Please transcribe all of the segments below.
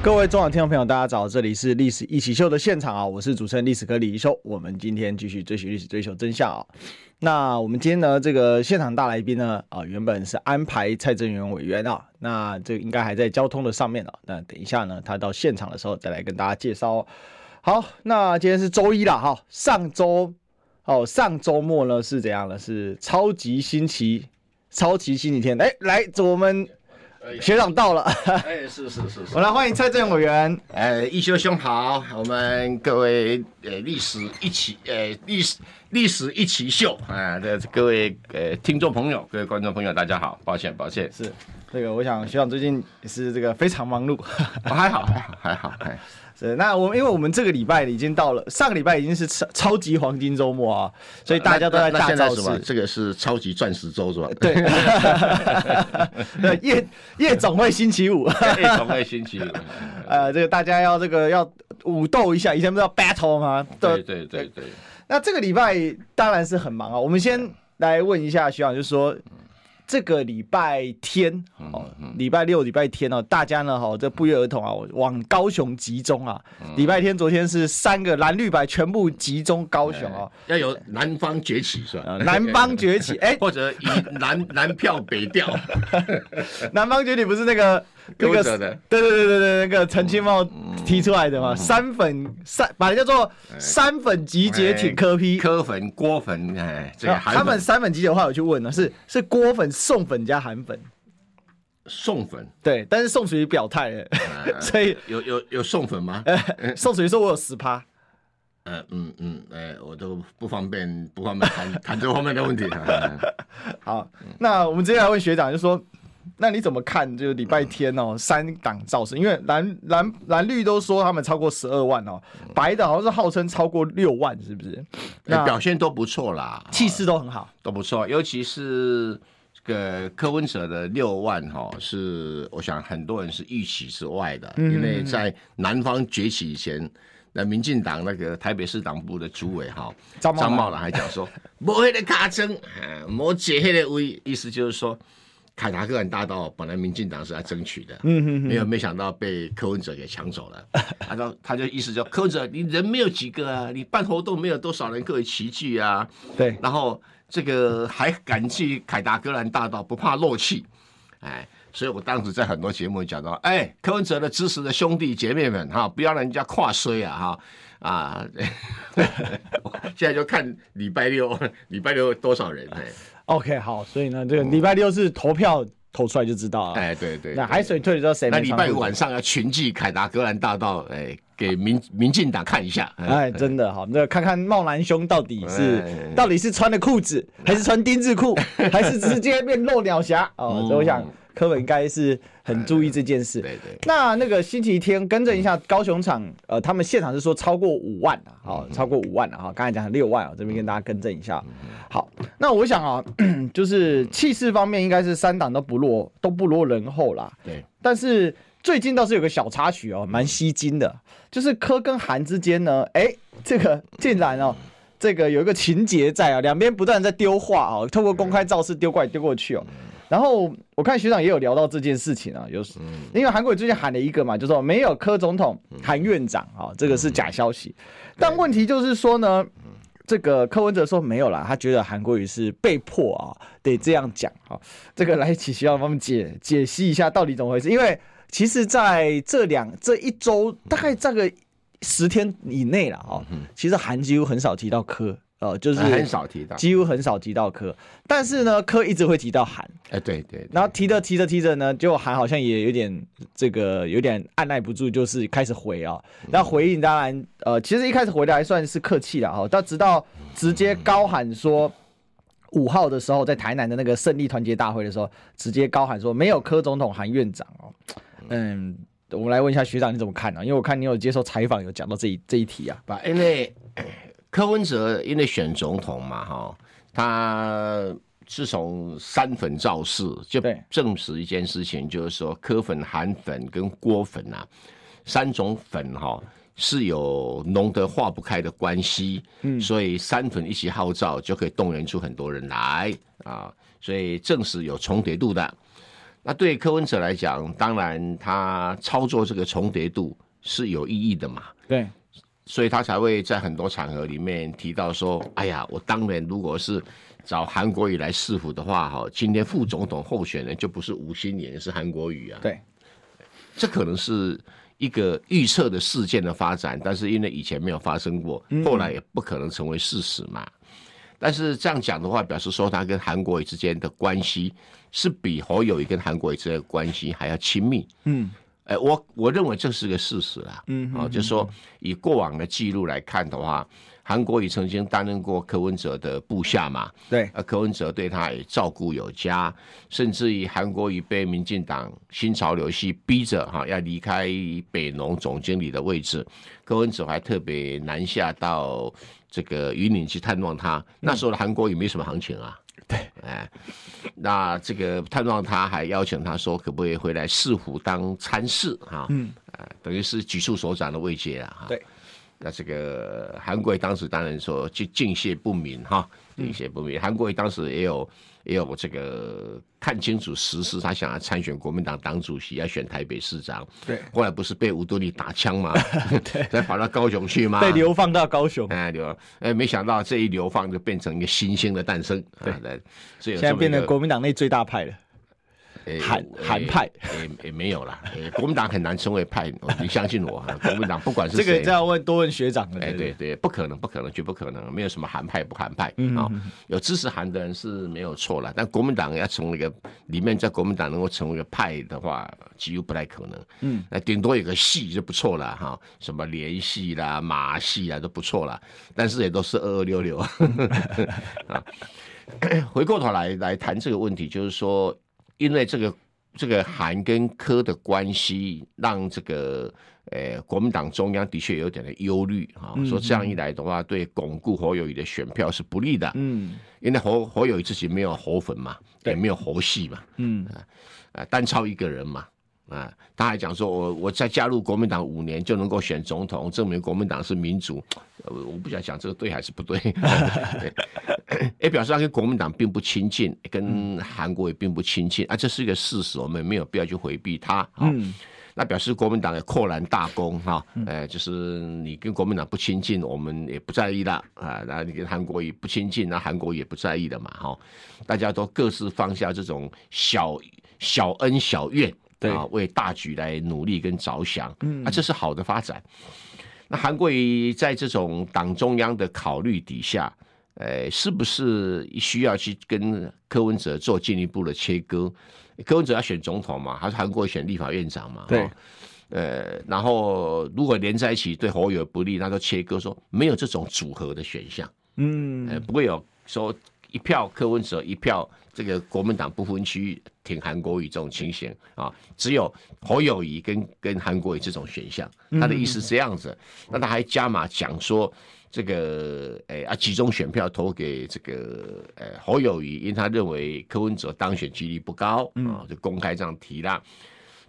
各位中广听众朋友，大家早，这里是《历史一起秀》的现场啊，我是主持人历史哥李一修。我们今天继续追寻历史，追求真相啊。那我们今天呢，这个现场大来宾呢，啊，原本是安排蔡正元委员啊，那这应该还在交通的上面啊。那等一下呢，他到现场的时候再来跟大家介绍。好，那今天是周一了哈，上周。哦，上周末呢是怎样的？是超级星期，超级星期天。哎，来，我们学长到了。哎，是是是是。我来欢迎蔡政委员。哎，一休兄好，我们各位呃历史一起呃历史历史一起秀啊这各位呃听众朋友、各位观众朋友，大家好，抱歉抱歉。是这个，我想学长最近也是这个非常忙碌。哦、还好还好还好哎。是，那我们因为我们这个礼拜已经到了，上个礼拜已经是超超级黄金周末啊，所以大家都在大造势。这个是超级钻石周是吧？对，夜夜总会星期五，夜总会星期五。呃，这个大家要这个要武斗一下，以前不是要 battle 吗？对对对对。那这个礼拜当然是很忙啊。我们先来问一下徐长，就是说。这个礼拜天哦，礼拜六、礼拜天哦，大家呢哈，这不约而同啊，往高雄集中啊。礼拜天，昨天是三个蓝绿白全部集中高雄啊，要有南方崛起是吧？南方崛起，哎，或者以南南票北调。南方崛起不是那个那个对对对对对，那个陈清茂提出来的嘛？三粉三把它叫做三粉集结挺科批，科粉郭粉哎，这个他们三粉集结的话，我去问了，是是郭粉。送粉加韩粉，送粉对，但是宋楚瑜表态了，所以有有有送粉吗？宋楚瑜说我有十趴，嗯嗯嗯，哎，我都不方便不方便谈谈这方面的问题。好，那我们接下来问学长，就说，那你怎么看？就是礼拜天哦，三党造势，因为蓝蓝蓝绿都说他们超过十二万哦，白的好像是号称超过六万，是不是？那表现都不错啦，气势都很好，都不错，尤其是这。个柯文哲的六万哈，是我想很多人是预期之外的，因为在南方崛起以前，那民进党那个台北市党部的主委哈张茂兰还讲说，没那个卡争，没解那个威，意思就是说，凯达格兰大道本来民进党是来争取的，没有没想到被柯文哲给抢走了，他说他就意思就柯文哲你人没有几个啊，你办活动没有多少人可以齐聚啊，对，然后。这个还敢去凯达格兰大道，不怕漏气，哎，所以我当时在很多节目讲到，哎，柯文哲的支持的兄弟姐妹们哈，不要让人家跨衰啊哈啊！现在就看礼拜六，礼拜六多少人哎。OK，好，所以呢，这个礼拜六是投票投出来就知道了。哎，对对，那海水退了之后谁？那礼拜五晚上要群聚凯达格兰大道，哎。给民民进党看一下，哎，真的好，那看看茂兰兄到底是到底是穿的裤子，还是穿丁字裤，还是直接变露鸟侠哦？所以我想柯文应该是很注意这件事。对对。那那个星期天更正一下，高雄场呃，他们现场是说超过五万啊，好，超过五万了哈。刚才讲六万啊，这边跟大家更正一下。好，那我想啊，就是气势方面应该是三党都不落都不落人后啦。对，但是。最近倒是有个小插曲哦，蛮吸睛的，就是柯跟韩之间呢，哎、欸，这个竟然哦，这个有一个情节在啊，两边不断在丢话啊，透过公开造势丢过来丢过去哦。然后我看学长也有聊到这件事情啊，就是因为韩国瑜最近喊了一个嘛，就说没有柯总统，韩院长啊，这个是假消息。但问题就是说呢，这个柯文哲说没有啦，他觉得韩国瑜是被迫啊，得这样讲啊。这个来请学长帮我们解解析一下到底怎么回事，因为。其实，在这两这一周，大概这个十天以内了哈。其实韩几乎很少提到柯，呃，就是很少提到，几乎很少提到柯。但是呢，柯一直会提到韩。哎，对对。然后提着提着提着呢，就韩好像也有点这个有点按捺不住，就是开始回啊。那回应当然，呃，其实一开始回的还算是客气了哈。到直到直接高喊说五号的时候，在台南的那个胜利团结大会的时候，直接高喊说没有柯总统，韩院长哦。嗯，我们来问一下学长你怎么看呢？因为我看你有接受采访，有讲到这一这一题啊。因为柯文哲因为选总统嘛，哈，他自从三粉造势，就证实一件事情，就是说柯粉、韩粉跟郭粉啊，三种粉哈是有浓得化不开的关系。嗯，所以三粉一起号召，就可以动员出很多人来啊，所以证实有重叠度的。那对柯文哲来讲，当然他操作这个重叠度是有意义的嘛。对，所以他才会在很多场合里面提到说：“哎呀，我当年如果是。”找韩国瑜来市府的话，哈，今天副总统候选人就不是吴新莲，是韩国瑜啊。对，这可能是一个预测的事件的发展，但是因为以前没有发生过，后来也不可能成为事实嘛。嗯、但是这样讲的话，表示说他跟韩国瑜之间的关系是比侯友谊跟韩国瑜之间的关系还要亲密。嗯，哎，我我认为这是个事实啊。嗯，啊，就是说以过往的记录来看的话。韩国瑜曾经担任过柯文哲的部下嘛？对，啊，柯文哲对他也照顾有加，甚至于韩国瑜被民进党新潮流系逼着哈要离开北农总经理的位置，柯文哲还特别南下到这个云林去探望他。那时候的韩国瑜没什么行情啊。对，哎，那这个探望他还邀请他说可不可以回来市府当参事哈？嗯，呃，等于是局处首长的位阶啊。对。那这个韩国瑜当时当然说就敬谢不敏哈，敬谢不敏。韩国瑜当时也有也有这个看清楚实施，他想要参选国民党党主席，要选台北市长。对，后来不是被吴敦义打枪吗？对，再跑到高雄去吗？被流放到高雄。哎，流哎，没想到这一流放就变成一个新兴的诞生。对，所以现在变成国民党内最大派了。韩韩派也也没有了，国民党很难成为派，你相信我，国民党不管是这个，要问多问学长了。哎，对对，不可能，不可能，绝不可能，没有什么韩派不韩派啊，有支持韩的人是没有错了，但国民党要成为一个里面在国民党能够成为一个派的话，几乎不太可能。嗯，那顶多有个系就不错了哈，什么联系啦、马系啊都不错了，但是也都是二二六六 啊。回过头来来谈这个问题，就是说。因为这个这个韩跟柯的关系，让这个呃国民党中央的确有点的忧虑啊，说这样一来的话，对巩固侯友谊的选票是不利的。嗯，因为侯侯友谊自己没有侯粉嘛，也没有侯系嘛，嗯啊，单超一个人嘛。啊，他还讲说，我我再加入国民党五年就能够选总统，证明国民党是民主。我不想讲这个对还是不对，也 表示他跟国民党并不亲近，跟韩国也并不亲近啊，这是一个事实，我们没有必要去回避它。嗯，那表示国民党也阔然大功哈，哎，就是你跟国民党不亲近，我们也不在意的啊。然后你跟韩国也不亲近，那韩国也不在意的嘛。哈，大家都各自放下这种小小恩小怨。对啊，为大局来努力跟着想，嗯，啊，这是好的发展。那韩国瑜在这种党中央的考虑底下，呃，是不是需要去跟柯文哲做进一步的切割？柯文哲要选总统嘛，还是韩国瑜选立法院长嘛？对，呃，然后如果连在一起对侯友不利，那就切割，说没有这种组合的选项，嗯，呃，不会有说一票柯文哲一票。这个国民党不分区挺韩国瑜这种情形啊，只有侯友谊跟跟韩国瑜这种选项。他的意思是这样子，那他还加码讲说，这个诶啊集中选票投给这个呃侯友谊，因为他认为柯文哲当选几率不高啊，就公开这样提了，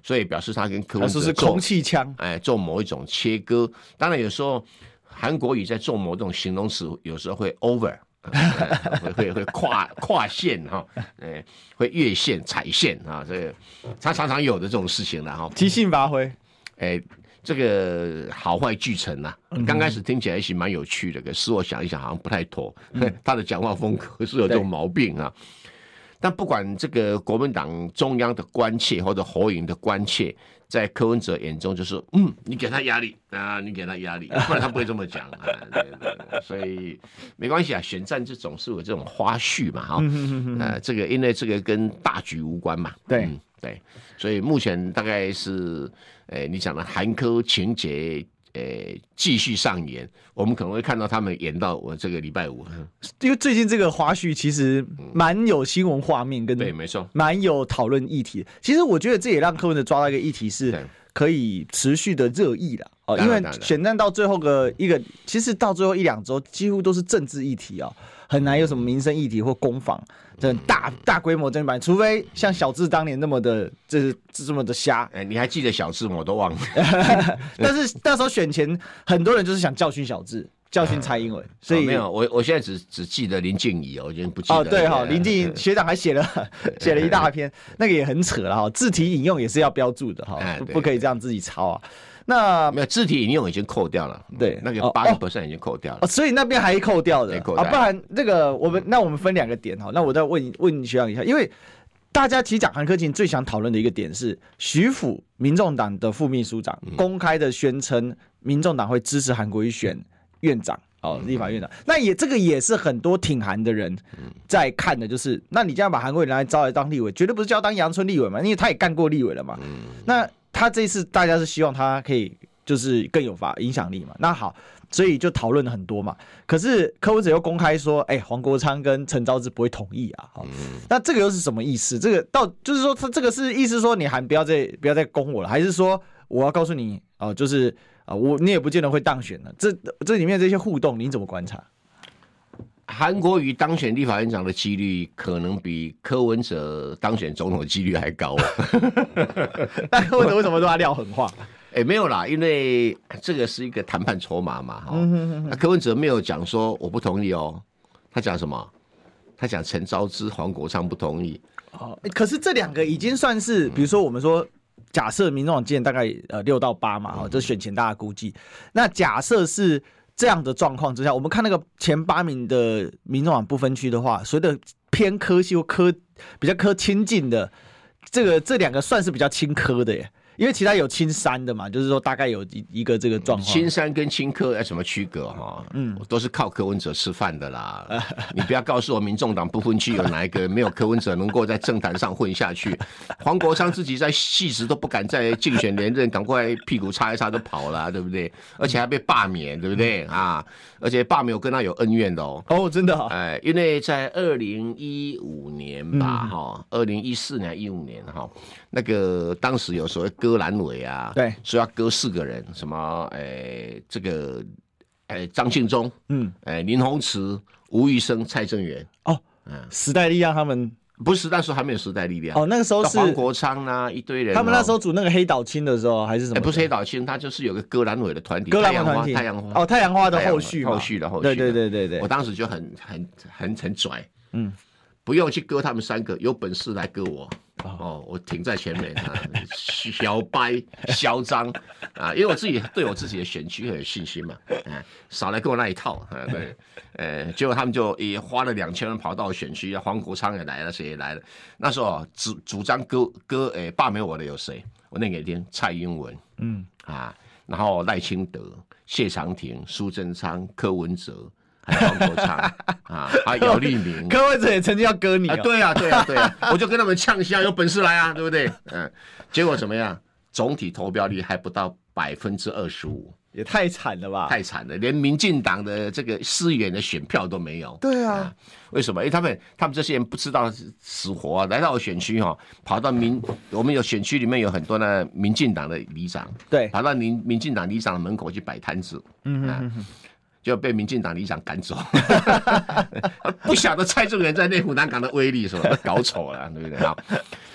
所以表示他跟柯文哲是空气枪，哎，做某一种切割。当然有时候韩国语在做某种形容词，有时候会 over。会会会跨跨线哈，哎，会越线踩线啊，这个他常常有的这种事情了哈。即兴发挥，哎，这个好坏俱成呐。刚开始听起来是蛮有趣的，可是我想一想，好像不太妥。他的讲话风格是有这种毛病啊。但不管这个国民党中央的关切或者侯友的关切，在柯文哲眼中就是，嗯，你给他压力啊，你给他压力，不然他不会这么讲啊。对对对，所以没关系啊，选战这种是有这种花絮嘛，哈，呃，这个因为这个跟大局无关嘛。对、嗯、对，所以目前大概是，呃，你讲的韩科情节。呃，继续上演，我们可能会看到他们演到我这个礼拜五。因为最近这个花絮其实蛮有新闻画面，跟对，没错，蛮有讨论议题。其实我觉得这也让柯文哲抓到一个议题，是可以持续的热议的哦。因为选战到最后个一个，其实到最后一两周几乎都是政治议题啊。很难有什么民生议题或攻防，这大大规模政治版，除非像小智当年那么的，这是这么的瞎。哎，你还记得小智吗？我都忘了。但是那时候选前，很多人就是想教训小智。教训蔡英文，所以、哦、没有我，我现在只只记得林静怡哦，我已经不记得。哦，对哈、哦，林静怡学长还写了 写了一大篇，那个也很扯了哈，字体引用也是要标注的哈，不可以这样自己抄啊。那没有字体引用已经扣掉了，对，那个八个 percent 已经扣掉了，所以那边还扣掉的。啊，不然这个我们那我们分两个点哈，那我再问问学长一下，因为大家其实讲韩科勤最想讨论的一个点是徐府民众党的副秘书长公开的宣称，民众党会支持韩国瑜选院长。哦，立法院长，那也这个也是很多挺韩的人在看的，就是那你这样把韩国瑜拿来招来当立委，绝对不是叫当阳春立委嘛，因为他也干过立委了嘛。那他这一次大家是希望他可以就是更有法影响力嘛。那好，所以就讨论了很多嘛。可是柯文哲又公开说，哎、欸，黄国昌跟陈昭志不会同意啊。好，那这个又是什么意思？这个到就是说他这个是意思说你还不要再不要再攻我了，还是说我要告诉你哦，就是。啊，我你也不见得会当选的。这这里面这些互动，你怎么观察？韩国瑜当选立法院长的几率，可能比柯文哲当选总统的几率还高。那柯文哲为什么都要撂狠话？哎、欸，没有啦，因为这个是一个谈判筹码嘛。哈、嗯，那柯文哲没有讲说我不同意哦，他讲什么？他讲陈昭之、黄国昌不同意。哦，可是这两个已经算是，比如说我们说。假设民众党建大概呃六到八嘛，哈，这选前大家估计。那假设是这样的状况之下，我们看那个前八名的民众党不分区的话，所谓的偏科系或科比较科亲近的，这个这两个算是比较亲科的耶。因为其他有青山的嘛，就是说大概有一一个这个状况。青山跟青科有什么区隔哈？嗯，都是靠柯文哲吃饭的啦。你不要告诉我，民众党不分区有哪一个没有柯文哲能够在政坛上混下去？黄国昌自己在戏子都不敢再竞选连任，赶快屁股擦一擦就跑了，对不对？而且还被罢免，对不对啊？而且罢免我跟他有恩怨的哦。哦，真的？哎，因为在二零一五年吧，哈，二零一四年一五年哈，那个当时有所谓割阑尾啊，对，说要割四个人，什么，哎、欸，这个，哎、欸，张庆忠，嗯，哎、欸，林鸿池、吴玉生、蔡正元，哦，嗯，时代力量他们。不是，那时候还没有时代力量，哦，那个时候是黄国昌啊，一堆人，他们那时候组那个黑岛青的时候还是什么？欸、不是黑岛青，他就是有个割阑尾的团体，割阑尾团体，太阳花，哦，太阳花的后续，后续的后续，对对对对对，我当时就很很很很拽，嗯。不用去割他们三个，有本事来割我哦！我停在前面啊，小白 嚣张啊，因为我自己对我自己的选区很有信心嘛，啊，少来跟我那一套啊！对，呃，结果他们就也花了两千万跑到选区，黄国昌也来了，谁也来了。那时候主主张割割诶罢免我的有谁？我念给你听：蔡英文，嗯啊，然后赖清德、谢长廷、苏贞昌、柯文哲。黄国昌啊，还有姚立明，柯文哲也曾经要割你，哦啊，对啊，对啊，对啊，我就跟他们呛一下，有本事来啊，对不对？嗯，结果怎么样？总体投票率还不到百分之二十五，也太惨了吧！太惨了，连民进党的这个市议员的选票都没有。对啊，啊为什么？因为他们他们这些人不知道死活，啊，来到我选区哈，跑到民我们有选区里面有很多呢，民进党的里长，对，跑到民民进党里长的门口去摆摊子，嗯嗯嗯。就被民进党里长赶走，不晓得蔡正元在内湖南港的威力是吧？搞丑了，对不对？好，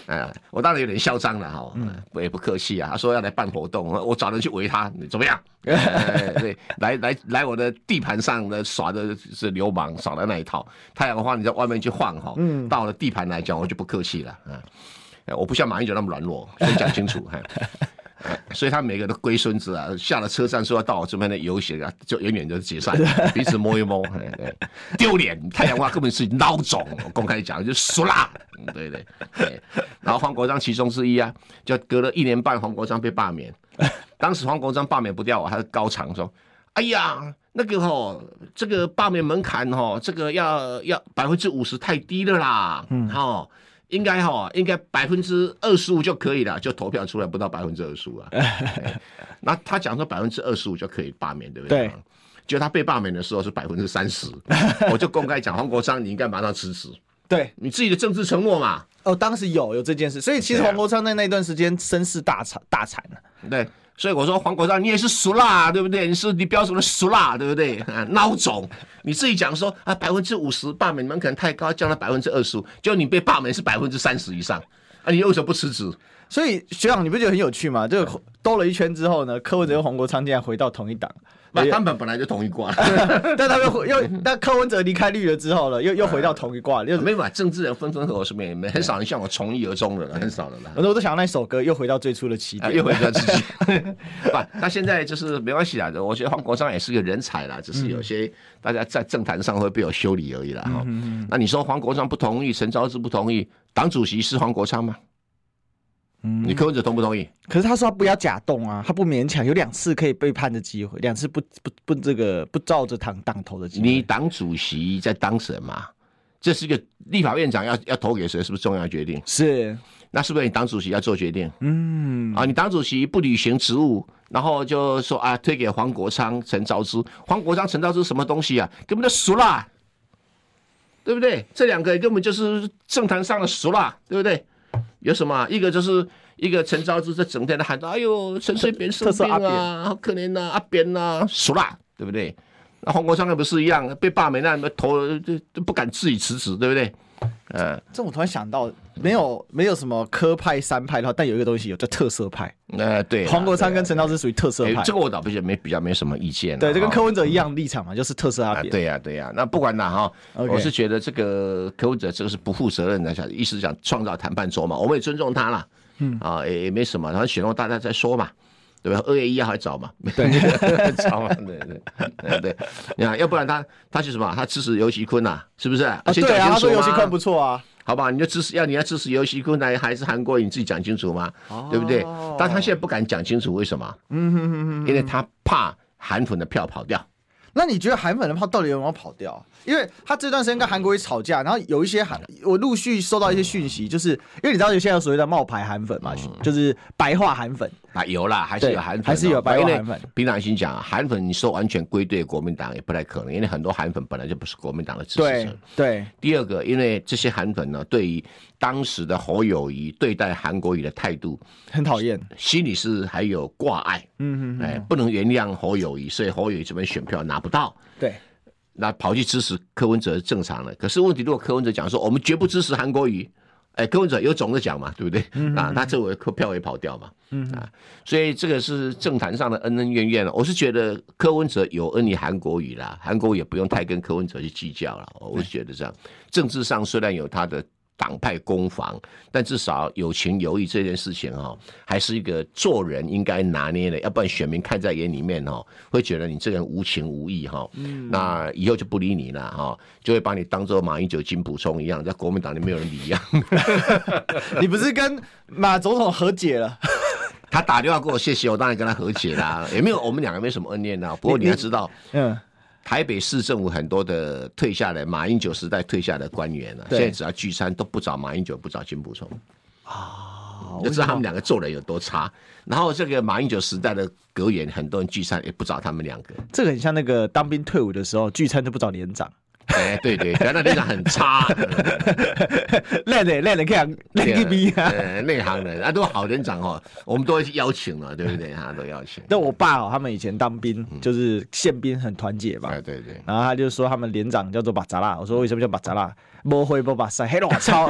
呃，我当然有点嚣张了哈，我也不客气啊。他说要来办活动，我找人去围他，你怎么样？对，来来来，我的地盘上的耍的是流氓，耍的那一套。太阳花你在外面去晃哈，到我的地盘来讲，我就不客气了啊。我不像马英九那么软弱，先讲清楚哈。所以他每个都龟孙子啊，下了车站说要到我这边的游行啊，就远远就解散，彼此摸一摸，丢脸。太阳花根本是孬种，公开讲就输啦，对对对。然后黄国章其中之一啊，就隔了一年半，黄国章被罢免。当时黄国章罢免不掉，我还是高唱说：“哎呀，那个吼，这个罢免门槛吼，这个要要百分之五十太低了啦，嗯，吼。”应该哈，应该百分之二十五就可以了，就投票出来不到百分之二十五啊。那他讲说百分之二十五就可以罢免，对不对？对。就他被罢免的时候是百分之三十，我就公开讲黄国昌，你应该马上辞职。对，你自己的政治承诺嘛。哦，当时有有这件事，所以其实黄国昌在那段时间声势大惨大惨了。对，所以我说黄国昌你也是俗辣，对不对？你是你标准的俗辣，对不对？啊，孬种，你自己讲说啊，百分之五十罢免门槛太高，降到百分之二十五，就你被罢免是百分之三十以上，啊，你为什么不辞职？所以学长，你不觉得很有趣吗？这个兜了一圈之后呢，柯文哲跟黄国昌竟然回到同一党。那他们本来就同一挂，但他们又那柯文哲离开绿了之后了，又又回到同一挂，又没法？政治人分分合合是没没很少人像我从一而终的了，很少的了。我都想到那首歌，又回到最初的起点，又回到自己。不，那现在就是没关系啦。我觉得黄国昌也是个人才啦，只是有些大家在政坛上会被我修理而已啦。哈，那你说黄国昌不同意，陈昭志不同意，党主席是黄国昌吗？你柯文哲同不同意？可是他说他不要假动啊，他不勉强，有两次可以背叛的机会，两次不不不这个不照着党党投的机会。你党主席在当什么？这是一个立法院长要要投给谁，是不是重要决定？是，那是不是你党主席要做决定？嗯，啊，你党主席不履行职务，然后就说啊，推给黄国昌、陈昭之。黄国昌、陈昭之什么东西啊？根本就熟啦，对不对？这两个根本就是政坛上的熟啦，对不对？有什么？一个就是一个陈昭之，在整天的喊着：“哎呦，陈水扁生病啊，好可怜呐，阿扁呐，熟啦，对不对？”那黄国昌也不是一样，被罢免那么头就都不敢自己辞职，对不对？嗯，这我突然想到，没有没有什么科派三派的话，但有一个东西有叫特色派。呃，对，黄国昌跟陈道是属于特色派，这个我倒不觉得没比较没什么意见。对，这跟柯文哲一样立场嘛，就是特色阿扁。对呀，对呀。那不管哪哈，我是觉得这个柯文哲这个是不负责任的，想意思想创造谈判桌嘛，我们也尊重他了。嗯啊，也也没什么，然后选后大家再说嘛。对吧？二月一号还早嘛？对，早嘛？对对对，你看，要不然他他是什么？他支持游锡堃呐，是不是？啊，对啊，他说游锡堃不错啊，好吧？你就支持要你要支持尤熙坤呢，还是韩国瑜？你自己讲清楚嘛，对不对？但他现在不敢讲清楚，为什么？嗯哼哼哼，因为他怕韩粉的票跑掉。那你觉得韩粉的票到底有没有跑掉？因为他这段时间跟韩国瑜吵架，然后有一些韩，我陆续收到一些讯息，就是因为你知道有现在有所谓的冒牌韩粉嘛，就是白话韩粉啊，有啦，还是有韩粉，还是有白话韩粉。凭良心讲啊，韩粉你说完全归队国民党也不太可能，因为很多韩粉本来就不是国民党的支持者。对。第二个，因为这些韩粉呢，对于当时的侯友谊对待韩国瑜的态度很讨厌，心里是还有挂碍。嗯嗯。哎，不能原谅侯友谊，所以侯友谊这边选票拿不到。对。那跑去支持柯文哲是正常的，可是问题如果柯文哲讲说我们绝不支持韩国瑜，哎，柯文哲有种的讲嘛，对不对？嗯、啊，那这我票也跑掉嘛，嗯啊，所以这个是政坛上的恩恩怨怨了。我是觉得柯文哲有恩于韩国瑜啦，韩国瑜也不用太跟柯文哲去计较了。我是觉得这样，政治上虽然有他的。党派攻防，但至少有情有义这件事情哈，还是一个做人应该拿捏的，要不然选民看在眼里面哈，会觉得你这个人无情无义哈，嗯，那以后就不理你了哈，就会把你当做马英九金溥聪一样，在国民党里没有人理一样。你不是跟马总统和解了？他打电话给我谢谢，我当然跟他和解啦，也没有我们两个没什么恩怨呐。不过你要知道，嗯。台北市政府很多的退下来，马英九时代退下的官员啊，现在只要聚餐都不找马英九，不找金溥聪啊，就知道他们两个做人有多差。然后这个马英九时代的阁员，很多人聚餐也不找他们两个。这个很像那个当兵退伍的时候聚餐都不找连长。哎，对对，原来连长很差，烂的烂的看烂个逼啊！内行人啊，都好连长哦，我们都邀请了，对不对？他都邀请。那我爸哦，他们以前当兵就是宪兵，很团结嘛。对对对。然后他就说他们连长叫做巴扎拉，我说为什么叫巴扎拉？摸灰不把塞黑龙超。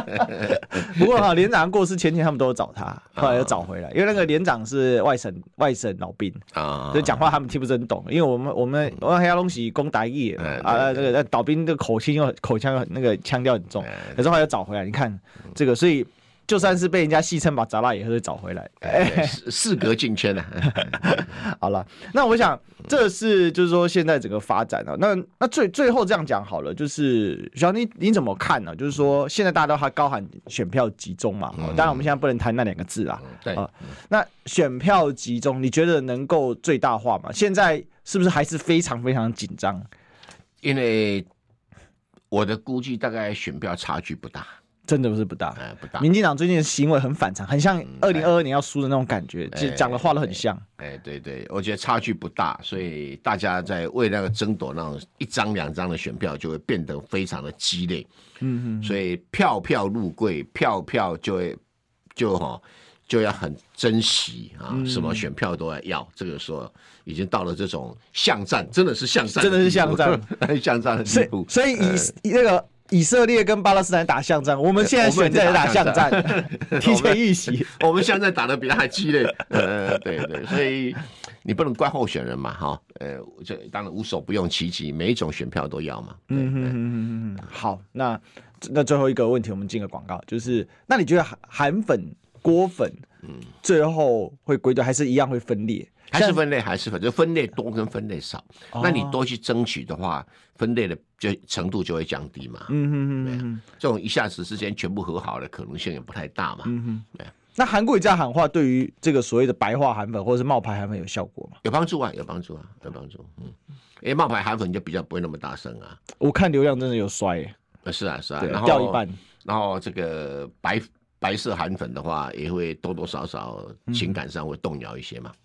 不过哈，连长过世前天他们都有找他，后来又找回来，因为那个连长是外省外省老兵啊，就讲话他们听不是很懂，因为我们我们我们黑龙江攻台语啊，这个导兵的口气又口腔那个腔调很重，可是后来又找回来，你看这个，所以。就算是被人家戏称把杂拉也会找回来，事隔境迁了。好了，那我想这是就是说现在整个发展啊，那那最最后这样讲好了，就是小你你怎么看呢？就是说现在大家都还高喊选票集中嘛，当然我们现在不能谈那两个字啦。对啊，那选票集中，你觉得能够最大化吗？现在是不是还是非常非常紧张？因为我的估计，大概选票差距不大。真的不是不大，哎，不大。民进党最近的行为很反常，很像二零二二年要输的那种感觉，其实讲的话都很像。哎，对对，我觉得差距不大，所以大家在为那个争夺那种一张两张的选票，就会变得非常的激烈。嗯嗯，所以票票入柜，票票就会就哈就要很珍惜啊，什么选票都要要。这个时候已经到了这种巷战，真的是巷战，真的是巷战，巷战的地步。所以以那个以色列跟巴勒斯坦打巷战，我们现在选在打巷战，提前预习。我们现在打的 比他还激烈。呃，对对，所以你不能怪候选人嘛，哈。呃，这当然无所不用其极，每一种选票都要嘛。嗯嗯嗯嗯。好，那那最后一个问题，我们进个广告，就是那你觉得韩韩粉？郭粉，嗯，最后会归队，还是一样会分裂？还是分类，还是分，就分类多跟分类少。哦、那你多去争取的话，分类的就程度就会降低嘛。嗯嗯嗯，这种一下子之间全部和好的可能性也不太大嘛。嗯哼，对。那韩国瑜这样喊话，对于这个所谓的白话韩粉或者是冒牌韩粉有效果吗？有帮助啊，有帮助啊，有帮助。嗯，因为冒牌韩粉就比较不会那么大声啊。我看流量真的有衰、欸，呃，是啊是啊，然后掉一半，然后这个白。白色韩粉的话，也会多多少少情感上会动摇一些嘛。嗯、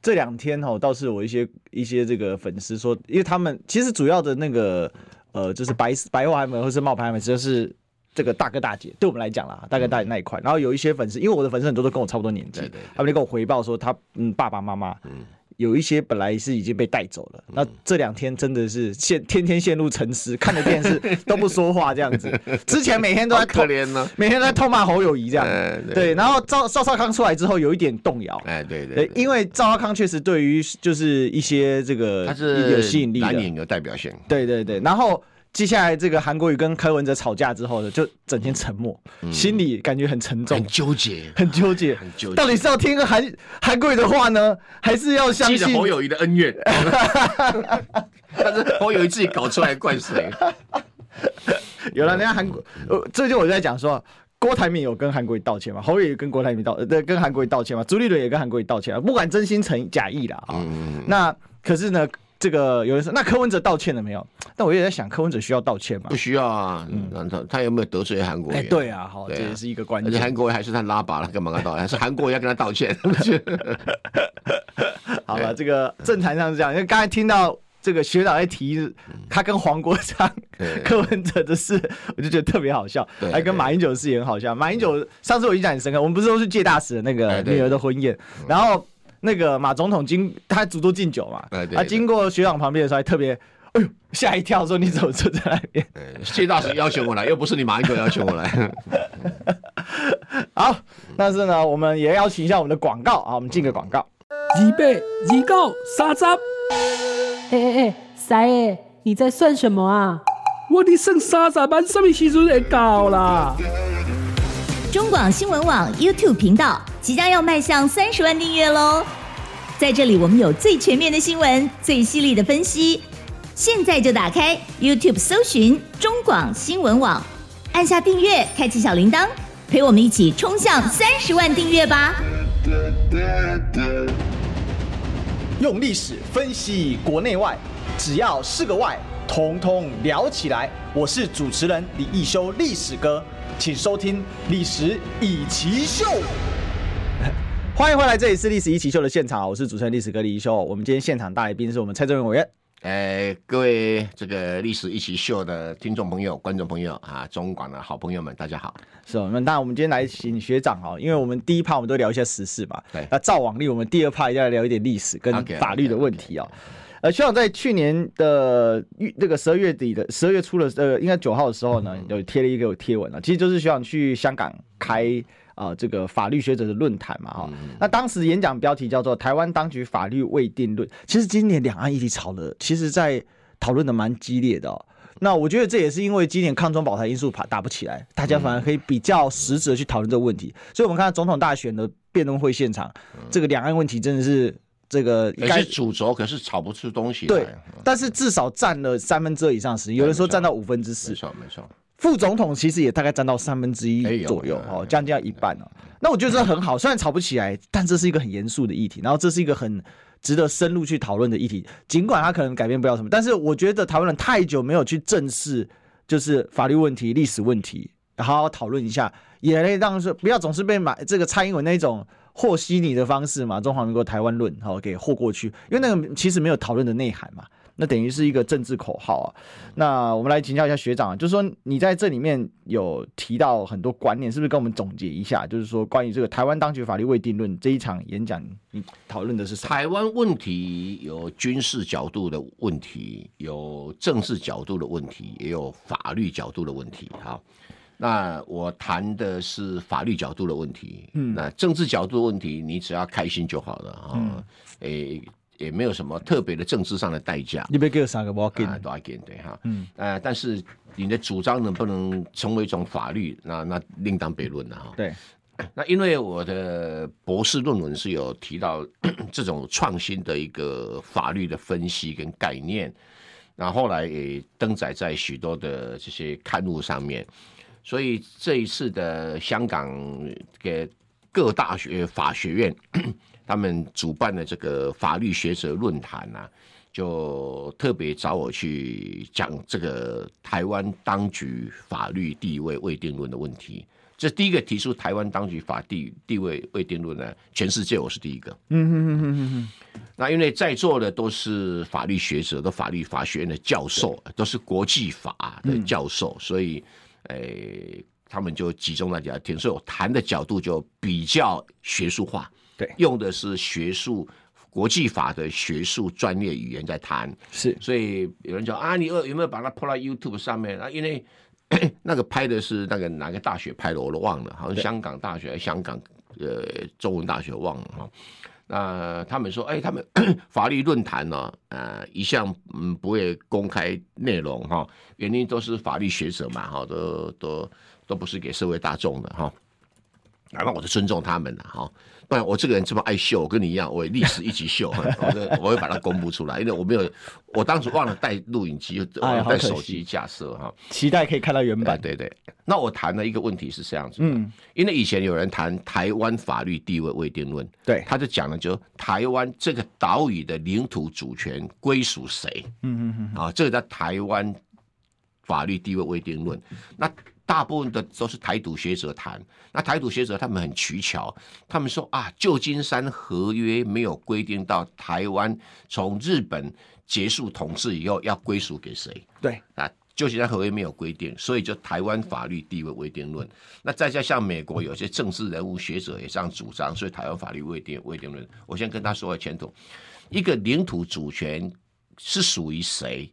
这两天哈，倒是我一些一些这个粉丝说，因为他们其实主要的那个呃，就是白白话韩粉或是冒牌韩粉，就是这个大哥大姐，对我们来讲啦，大哥大姐那一块。嗯、然后有一些粉丝，因为我的粉丝很多都跟我差不多年纪，对对对，他们就跟我回报说他，他嗯爸爸妈妈嗯。有一些本来是已经被带走了，那这两天真的是陷天天陷入沉思，看着电视都不说话这样子。之前每天都在可怜呢，每天都在痛骂侯友谊这样。对，然后赵赵少康出来之后有一点动摇。哎，对对，因为赵少康确实对于就是一些这个他是有吸引力的，有代表性。对对对，然后。接下来这个韩国瑜跟柯文哲吵架之后呢，就整天沉默，嗯、心里感觉很沉重，很纠结，很纠结，很纠结。到底是要听个韩韩国瑜的话呢，还是要相信侯友谊的恩怨？但是侯友宜自己搞出来怪谁？有了，人家韩国，呃，最近我就在讲说，郭台铭有跟韩国瑜道歉嘛？侯友宜跟郭台铭道，对，跟韩国瑜道歉嘛？朱立伦也跟韩国瑜道歉啊，不管真心诚假意啦啊。嗯、那可是呢？这个有人说，那柯文哲道歉了没有？但我也在想，柯文哲需要道歉吗？不需要啊，嗯，他他有没有得罪韩国对啊，好，这也是一个关键。而且韩国瑜还是他拉拔了，干嘛跟他道歉？是韩国瑜要跟他道歉。好了，这个政坛上是这样，因为刚才听到这个学长在提他跟黄国昌、柯文哲的事，我就觉得特别好笑。还跟马英九的事也很好笑。马英九上次我印象很深刻，我们不是都是借大使的那个女儿的婚宴，然后。那个马总统经他主动敬酒嘛，他经过学长旁边的时候还特别，哎呦吓一跳，说你怎么坐在那边？谢大使邀请我来，又不是你马英九邀请我来。好，但是呢，我们也邀请一下我们的广告啊，我们进个广告。预备，预告，三十。哎哎哎，三爷，你在算什么啊？我的剩三十万，什么时阵会到啦？中广新闻网 YouTube 频道即将要迈向三十万订阅喽！在这里，我们有最全面的新闻，最犀利的分析。现在就打开 YouTube 搜寻中广新闻网，按下订阅，开启小铃铛，陪我们一起冲向三十万订阅吧！用历史分析国内外，只要是个“外”，统统聊起来。我是主持人李一修，历史哥。请收听《历史以奇秀》，欢迎回来，这里是《历史一奇秀》的现场，我是主持人历史哥李一修。我们今天现场大来宾是我们蔡正元委员。呃，各位这个《历史一起秀》的听众朋友、观众朋友啊，中广的好朋友们，大家好。是哦，那我们今天来请学长哈，因为我们第一趴我们都聊一下时事嘛，对。那照往例，我们第二趴一定要来聊一点历史跟法律的问题啊。Okay, okay, okay. 呃，学长在去年的月这个十二月底的十二月初的呃，应该九号的时候呢，有贴了一个贴文啊，其实就是学长去香港开啊、呃、这个法律学者的论坛嘛哈。那当时演讲标题叫做“台湾当局法律未定论”。其实今年两岸议题吵了，其实在讨论的蛮激烈的、哦。那我觉得这也是因为今年抗中保台因素打打不起来，大家反而可以比较实质的去讨论这个问题。所以我们看到总统大选的辩论会现场，这个两岸问题真的是。这个也是主轴，可是炒不出东西来。对，但是至少占了三分之二以上时间，有人说占到五分之四。没错，没错。副总统其实也大概占到三分之一左右，哦，将近要一半哦。那我觉得这很好，虽然吵不起来，但这是一个很严肃的议题，然后这是一个很值得深入去讨论的议题。尽管它可能改变不了什么，但是我觉得台湾人太久没有去正视，就是法律问题、历史问题，好好讨论一下，也让说不要总是被买这个蔡英文那种。和稀泥的方式嘛，中华民国台湾论好给和过去，因为那个其实没有讨论的内涵嘛。那等于是一个政治口号啊。那我们来请教一下学长，就是说你在这里面有提到很多观念，是不是跟我们总结一下？就是说关于这个台湾当局法律未定论这一场演讲，你讨论的是什么？台湾问题有军事角度的问题，有政治角度的问题，也有法律角度的问题。好，那我谈的是法律角度的问题。嗯，那政治角度的问题，你只要开心就好了啊。嗯，诶、欸。也没有什么特别的政治上的代价。你别给我三个我给多少给对哈，嗯，呃，但是你的主张能不能成为一种法律，那那另当别论了哈。对，那因为我的博士论文是有提到 这种创新的一个法律的分析跟概念，那后来也登载在许多的这些刊物上面，所以这一次的香港给各大学法学院。他们主办的这个法律学者论坛呢，就特别找我去讲这个台湾当局法律地位未定论的问题。这第一个提出台湾当局法地地位未定论呢，全世界我是第一个。嗯哼哼哼哼。那因为在座的都是法律学者，都法律法学院的教授，都是国际法的教授，所以，诶，他们就集中大家听，所以我谈的角度就比较学术化。对，用的是学术国际法的学术专业语言在谈，是，所以有人讲啊，你有有没有把它抛到 YouTube 上面啊？因为 那个拍的是那个哪个大学拍的，我都忘了，好像香港大学还是香港呃中文大学忘了哈。那他们说，哎，他们 法律论坛呢，呃，一向嗯不会公开内容哈，原因都是法律学者嘛哈，都都都不是给社会大众的哈。哪怕我是尊重他们的哈。不然我这个人这么爱秀，我跟你一样，我历史一起秀，我我会把它公布出来，因为我没有，我当时忘了带录影机，忘了带手机架设哈。期待可以看到原版。对对，对，那我谈的一个问题是这样子，嗯，因为以前有人谈台湾法律地位未定论，对，他就讲了，就台湾这个岛屿的领土主权归属谁？嗯嗯嗯，啊，这个叫台湾法律地位未定论，那。大部分的都是台独学者谈，那台独学者他们很取巧，他们说啊，旧金山合约没有规定到台湾从日本结束统治以后要归属给谁？对啊，旧金山合约没有规定，所以就台湾法律地位未定论。那再加上美国有些政治人物学者也这样主张，所以台湾法律未定未定论。我先跟他说个前头，一个领土主权是属于谁？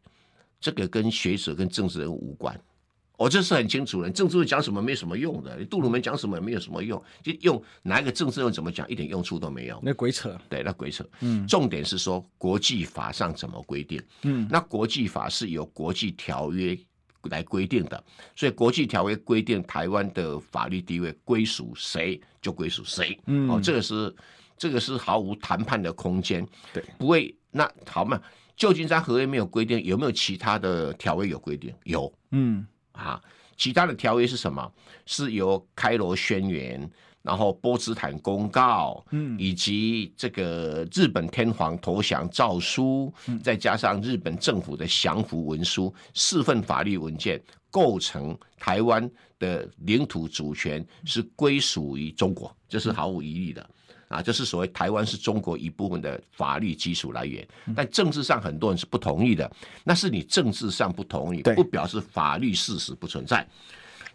这个跟学者跟政治人物无关。我这是很清楚的，政治人讲什么没什么用的，杜鲁门讲什么也没有什么用，就用哪一个政治用怎么讲，一点用处都没有。那鬼扯，对，那鬼扯。嗯，重点是说国际法上怎么规定。嗯，那国际法是由国际条约来规定的，所以国际条约规定台湾的法律地位归属谁就归属谁。嗯，哦，这个是这个是毫无谈判的空间。对，不会。那好嘛，旧金山合约没有规定，有没有其他的条约有规定？有。嗯。啊，其他的条约是什么？是由开罗宣言，然后波茨坦公告，嗯，以及这个日本天皇投降诏书，嗯，再加上日本政府的降服文书，四份法律文件构成台湾的领土主权是归属于中国，这是毫无疑义的。啊，这是所谓台湾是中国一部分的法律基础来源，但政治上很多人是不同意的，那是你政治上不同意，不表示法律事实不存在。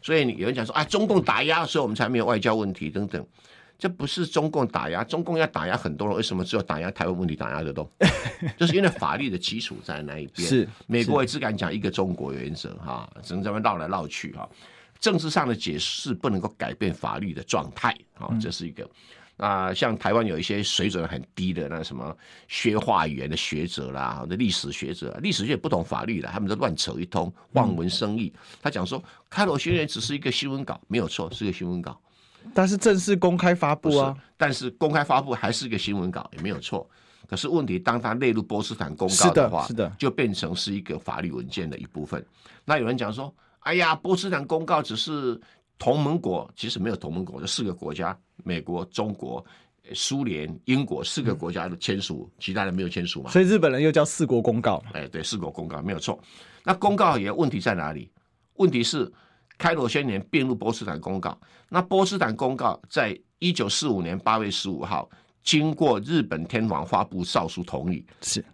所以有人讲说啊，中共打压，所以我们才没有外交问题等等，这不是中共打压，中共要打压很多人，为什么只有打压台湾问题打压得动？就是因为法律的基础在那一边。是美国也只敢讲一个中国原则哈，只能这么绕来绕去哈。政治上的解释不能够改变法律的状态啊，这是一个。啊，像台湾有一些水准很低的那什么学化语言的学者啦，或者历史学者，历史学也不懂法律的，他们都乱扯一通，望文生义。他讲说，开罗宣言只是一个新闻稿，没有错，是个新闻稿。但是正式公开发布啊，但是公开发布还是一个新闻稿，也没有错。可是问题，当他列入波斯坦公告的话，是的，就变成是一个法律文件的一部分。那有人讲说，哎呀，波斯坦公告只是。同盟国其实没有同盟国，这四个国家：美国、中国、苏联、英国四个国家的签署，其他人没有签署嘛？所以日本人又叫四国公告。哎，对，四国公告没有错。那公告也问题在哪里？问题是开罗宣言并入波茨坦公告。那波茨坦公告在一九四五年八月十五号经过日本天皇发布诏书同意。是，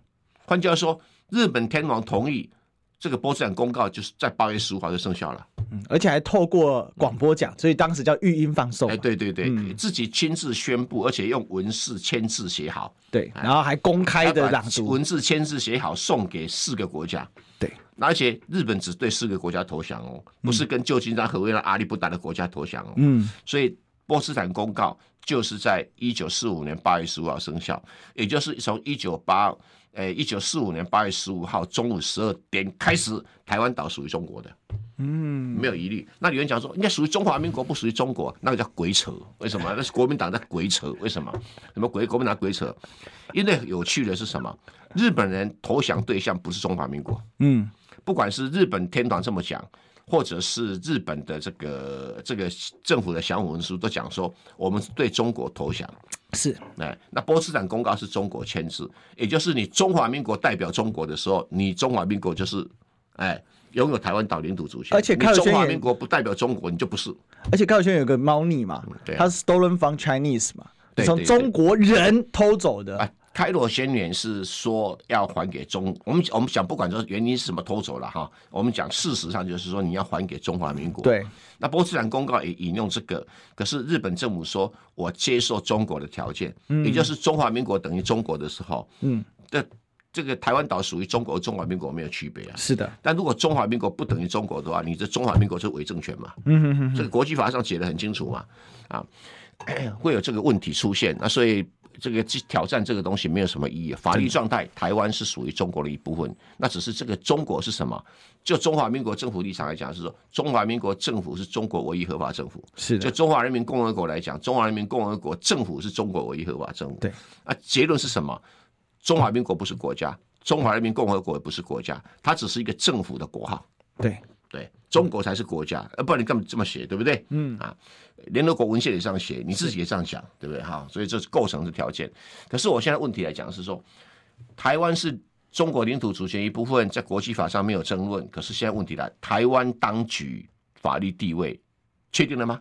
换句话说，日本天皇同意这个波茨坦公告，就是在八月十五号就生效了。嗯，而且还透过广播讲，所以当时叫语音放送。哎，对对对，嗯、自己亲自宣布，而且用文字签字写好。对，然后还公开的朗读，文字签字写好，送给四个国家。对，而且日本只对四个国家投降哦，不是跟旧金山和为了阿里不达的国家投降哦。嗯，所以波茨坦公告就是在一九四五年八月十五号生效，也就是从一九八。诶，一九四五年八月十五号中午十二点开始，台湾岛属于中国的，嗯，没有疑虑。那有人讲说，应该属于中华民国，不属于中国，那个叫鬼扯。为什么？那是国民党在鬼扯。为什么？什么鬼？国民党鬼扯？因为有趣的是什么？日本人投降对象不是中华民国，嗯，不管是日本天皇这么讲。或者是日本的这个这个政府的降武文书都讲说，我们对中国投降，是哎，那波茨坦公告是中国签字，也就是你中华民国代表中国的时候，你中华民国就是哎拥有台湾岛领土主权，而且你中华民国不代表中国，你就不是。而且开友轩有个猫腻嘛，对、啊，它是 stolen from Chinese 嘛，从中国人偷走的。开罗宣言是说要还给中，我们我们讲不管说原因是什么偷走了哈，我们讲事实上就是说你要还给中华民国。对，那波茨坦公告也引用这个，可是日本政府说我接受中国的条件，嗯，也就是中华民国等于中国的时候，嗯，这这个台湾岛属于中国，中华民国没有区别啊。是的，但如果中华民国不等于中国的话，你这中华民国是伪政权嘛？嗯哼哼，这个国际法上写得很清楚嘛，啊，会有这个问题出现，那所以。这个挑战这个东西没有什么意义。法律状态，台湾是属于中国的一部分。那只是这个中国是什么？就中华民国政府立场来讲，是说中华民国政府是中国唯一合法政府。是的。就中华人民共和国来讲，中华人民共和国政府是中国唯一合法政府。对。啊，结论是什么？中华民国不是国家，中华人民共和国也不是国家，它只是一个政府的国号。对。对，中国才是国家，呃，不然你干嘛这么写，对不对？嗯啊，联合国文献也这样写，你自己也这样讲，对不对？哈，所以这是构成的条件。可是我现在问题来讲是说，台湾是中国领土主权一部分，在国际法上没有争论。可是现在问题来，台湾当局法律地位确定了吗？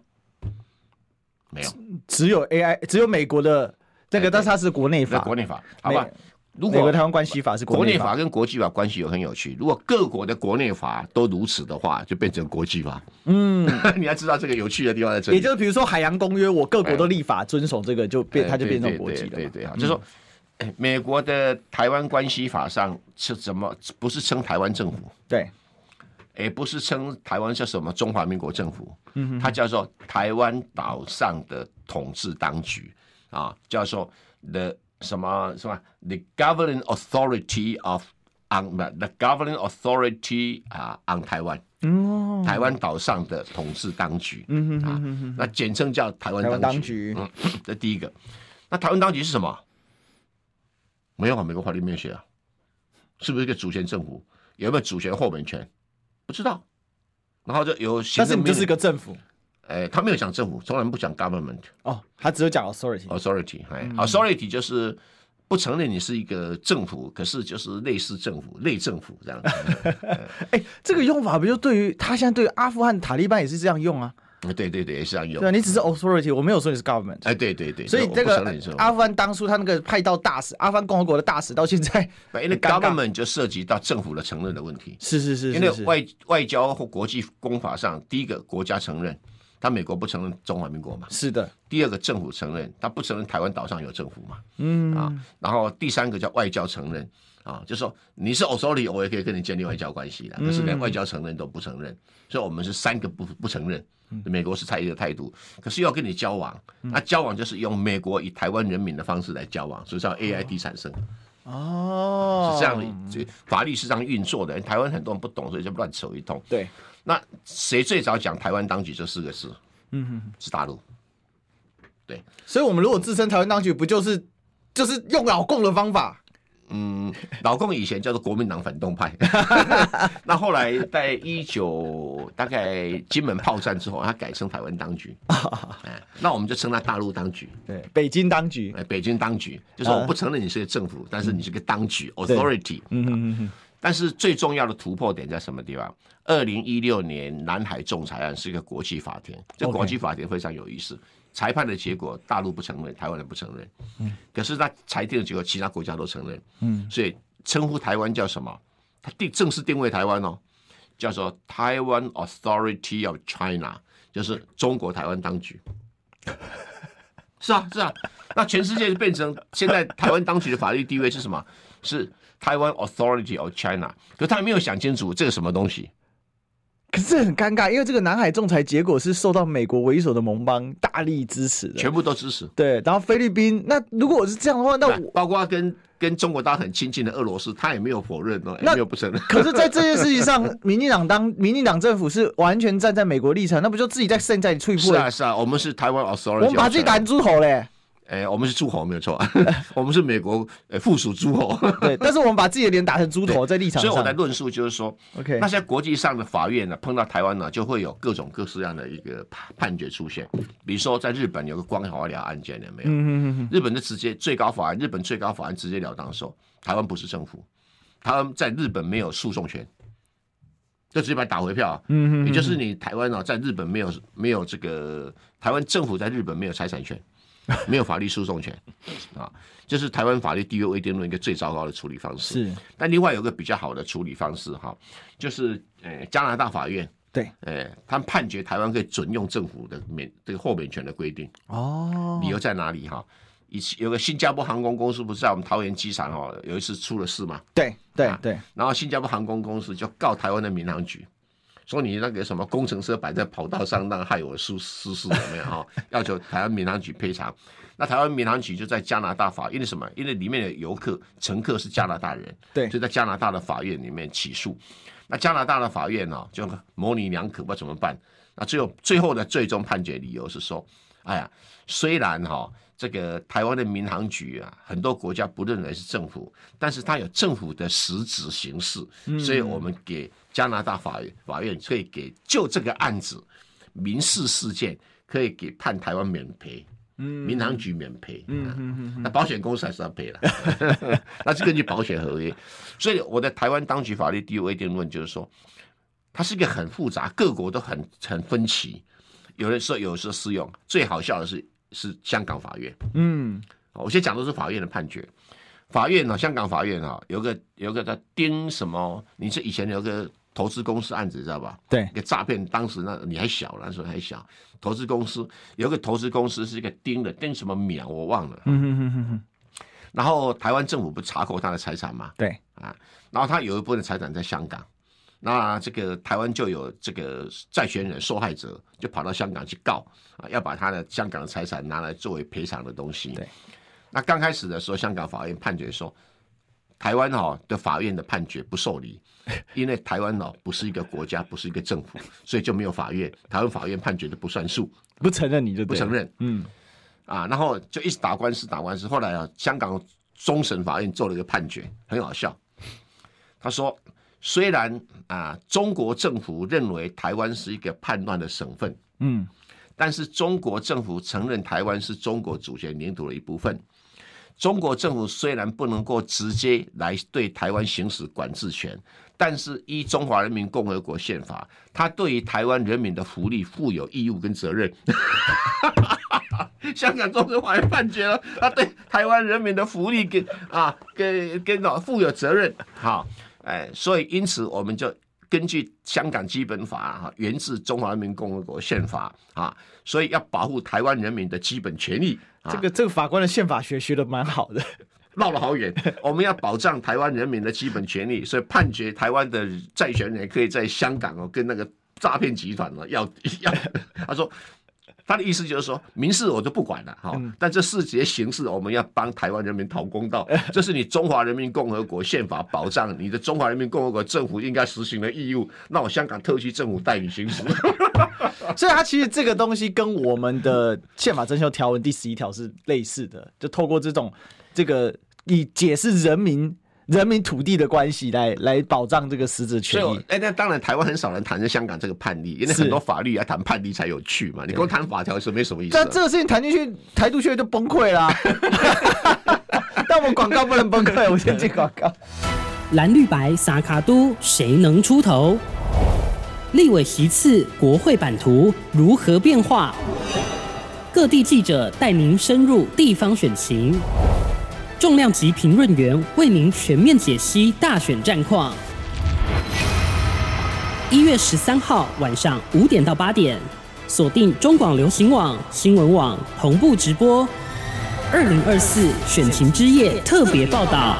没有，只有 AI，只有美国的这个，但是它是国内法，国内法，好吧。如果美国台湾关系法是国内法，法跟国际法关系有很有趣。如果各国的国内法都如此的话，就变成国际法。嗯，你要知道这个有趣的地方在这里。也就是比如说海洋公约，我各国都立法遵守这个，就变它就变成国际了。对对啊，就是说，美国的台湾关系法上是怎么不是称台湾政府？对，也不是称台湾叫什么中华民国政府。嗯，它叫做台湾岛上的统治当局啊，叫做的。什么什么？The governing authority of on the governing authority 啊，on 台湾，嗯，台湾岛上的统治当局，嗯哼啊，那简称叫台湾当当局。嗯，这第一个。那台湾当局是什么？没有啊，美国法律没有写啊，是不是一个主权政府？有没有主权豁免权？不知道。然后就有，但是你就是一个政府。哎，他没有讲政府，从来不讲 government。哦，他只有讲 authority。authority，哎、嗯、，authority 就是不承认你是一个政府，可是就是类似政府、类政府这样子。哎，这个用法不就对于他现在对于阿富汗塔利班也是这样用啊？对对对，也是这样用。对，你只是 authority，我没有说你是 government。哎，对对对。所以这个阿富汗当初他那个派到大使，阿富汗共和国的大使到现在，因为 government 就涉及到政府的承认的问题。是是是，是，因为外外交或国际公法上，第一个国家承认。他美国不承认中华民国嘛？是的。第二个政府承认，他不承认台湾岛上有政府嘛？嗯啊，然后第三个叫外交承认啊，就是说你是 authority，我也可以跟你建立外交关系的，可是连外交承认都不承认，所以我们是三个不不承认。美国是这一个态度，可是要跟你交往，那交往就是用美国以台湾人民的方式来交往，所以叫 AIT 产生。哦，是这样，这法律是这样运作的。台湾很多人不懂，所以就乱扯一通。对。那谁最早讲台湾当局这四个字？嗯哼，是大陆。对，所以我们如果自称台湾当局，不就是就是用老共的方法？嗯，老共以前叫做国民党反动派，那后来在一九大概金门炮战之后，他改称台湾当局。哎，那我们就称他大陆当局。对，北京当局。哎，北京当局就是我不承认你是个政府，但是你是个当局 （authority）。嗯嗯嗯。但是最重要的突破点在什么地方？二零一六年南海仲裁案是一个国际法庭，这国际法庭非常有意思。裁判的结果，大陆不承认，台湾人不承认。嗯，可是他裁定的结果，其他国家都承认。嗯，所以称呼台湾叫什么？他定正式定位台湾哦，叫做 Taiwan Authority of China，就是中国台湾当局。是啊，是啊，那全世界就变成现在台湾当局的法律地位是什么？是 Taiwan Authority of China，可是他还没有想清楚这个什么东西。可是很尴尬，因为这个南海仲裁结果是受到美国为首的盟邦大力支持的，全部都支持。对，然后菲律宾，那如果我是这样的话，那我包括跟跟中国大家很亲近的俄罗斯，他也没有否认哦，也没有不承认。可是，在这件事情上，民进党当 民进党政府是完全站在美国立场，那不就自己在现在脆破？是啊，是啊，我们是台湾 authority，我们把自己打成猪头嘞。哎、欸，我们是诸侯没有错，我们是美国呃附属诸侯。对，但是我们把自己的脸打成猪头，在立场上。所以我的论述就是说，OK，那些国际上的法院呢，碰到台湾呢，就会有各种各式样的一个判决出现。比如说，在日本有个光华寮案件，有没有？嗯、日本的直接最高法院，日本最高法院直截了当的说，台湾不是政府，台湾在日本没有诉讼权，就直接把它打回票。嗯，也就是你台湾呢，在日本没有没有这个台湾政府在日本没有财产权。没有法律诉讼权啊，这、就是台湾法律地位未定论一个最糟糕的处理方式。是，但另外有个比较好的处理方式哈，就是呃加拿大法院对，呃他们判决台湾可以准用政府的免这个豁免权的规定哦，理由在哪里哈？以有个新加坡航空公司不是在我们桃园机场哦有一次出了事嘛？对对对，然后新加坡航空公司就告台湾的民航局。说你那个什么工程车摆在跑道上，让害我失失事怎么样哈？要求台湾民航局赔偿。那台湾民航局就在加拿大法院，因为什么？因为里面的游客乘客是加拿大人，对，就在加拿大的法院里面起诉。那加拿大的法院呢，就模棱两可，不怎么办。那最后最后的最终判决理由是说，哎呀，虽然哈。这个台湾的民航局啊，很多国家不认为是政府，但是它有政府的实质形式，所以我们给加拿大法院法院可以给就这个案子民事事件可以给判台湾免赔，民航局免赔，嗯嗯那保险公司还是要赔了，那是根据保险合约，所以我的台湾当局法律地位未定论就是说，它是一个很复杂，各国都很很分歧，有的时候有的时候适用，最好笑的是。是香港法院，嗯，我先讲的是法院的判决。法院呢，香港法院啊，有个有个叫丁什么，你是以前有个投资公司案子知道吧？对，一个诈骗，当时那你还小，那时候还小，投资公司有个投资公司是一个丁的，丁什么苗我忘了。嗯哼哼哼哼。然后台湾政府不查扣他的财产吗？对啊，然后他有一部分的财产在香港。那这个台湾就有这个债权人受害者，就跑到香港去告啊，要把他的香港的财产拿来作为赔偿的东西。对。那刚开始的时候，香港法院判决说，台湾哈的法院的判决不受理，因为台湾哦不是一个国家，不是一个政府，所以就没有法院。台湾法院判决的不算数，不承认你就不承认。嗯。啊，然后就一直打官司，打官司。后来啊，香港终审法院做了一个判决，很好笑。他说。虽然啊，中国政府认为台湾是一个叛乱的省份，嗯，但是中国政府承认台湾是中国主权领土的一部分。中国政府虽然不能够直接来对台湾行使管制权，但是依中华人民共和国宪法，它对于台湾人民的福利负有义务跟责任。香港终审法院判决了，他对台湾人民的福利跟啊跟跟老负有责任。好。哎，所以因此我们就根据香港基本法哈，源自中华人民共和国宪法啊，所以要保护台湾人民的基本权利。这个这个法官的宪法学学的蛮好的，绕了好远。我们要保障台湾人民的基本权利，所以判决台湾的债权人可以在香港哦，跟那个诈骗集团哦要要，他说。他的意思就是说，民事我就不管了哈，但这四节刑事我们要帮台湾人民讨公道，这是你中华人民共和国宪法保障你的中华人民共和国政府应该实行的义务，那我香港特区政府代理行使。所以，他其实这个东西跟我们的宪法征修条文第十一条是类似的，就透过这种这个以解释人民。人民土地的关系来来保障这个实质权益。哎，那当然，台湾很少人谈香港这个判例，因为很多法律要谈判例才有趣嘛。你光谈法条是没什么意思。但这个事情谈进去，台独学就崩溃啦。但我们广告不能崩溃，我先进广告。蓝绿白撒卡都，谁能出头？立委席次，国会版图如何变化？各地记者带您深入地方选情。重量级评论员为您全面解析大选战况，一月十三号晚上五点到八点，锁定中广流行网新闻网同步直播。二零二四选情之夜特别报道，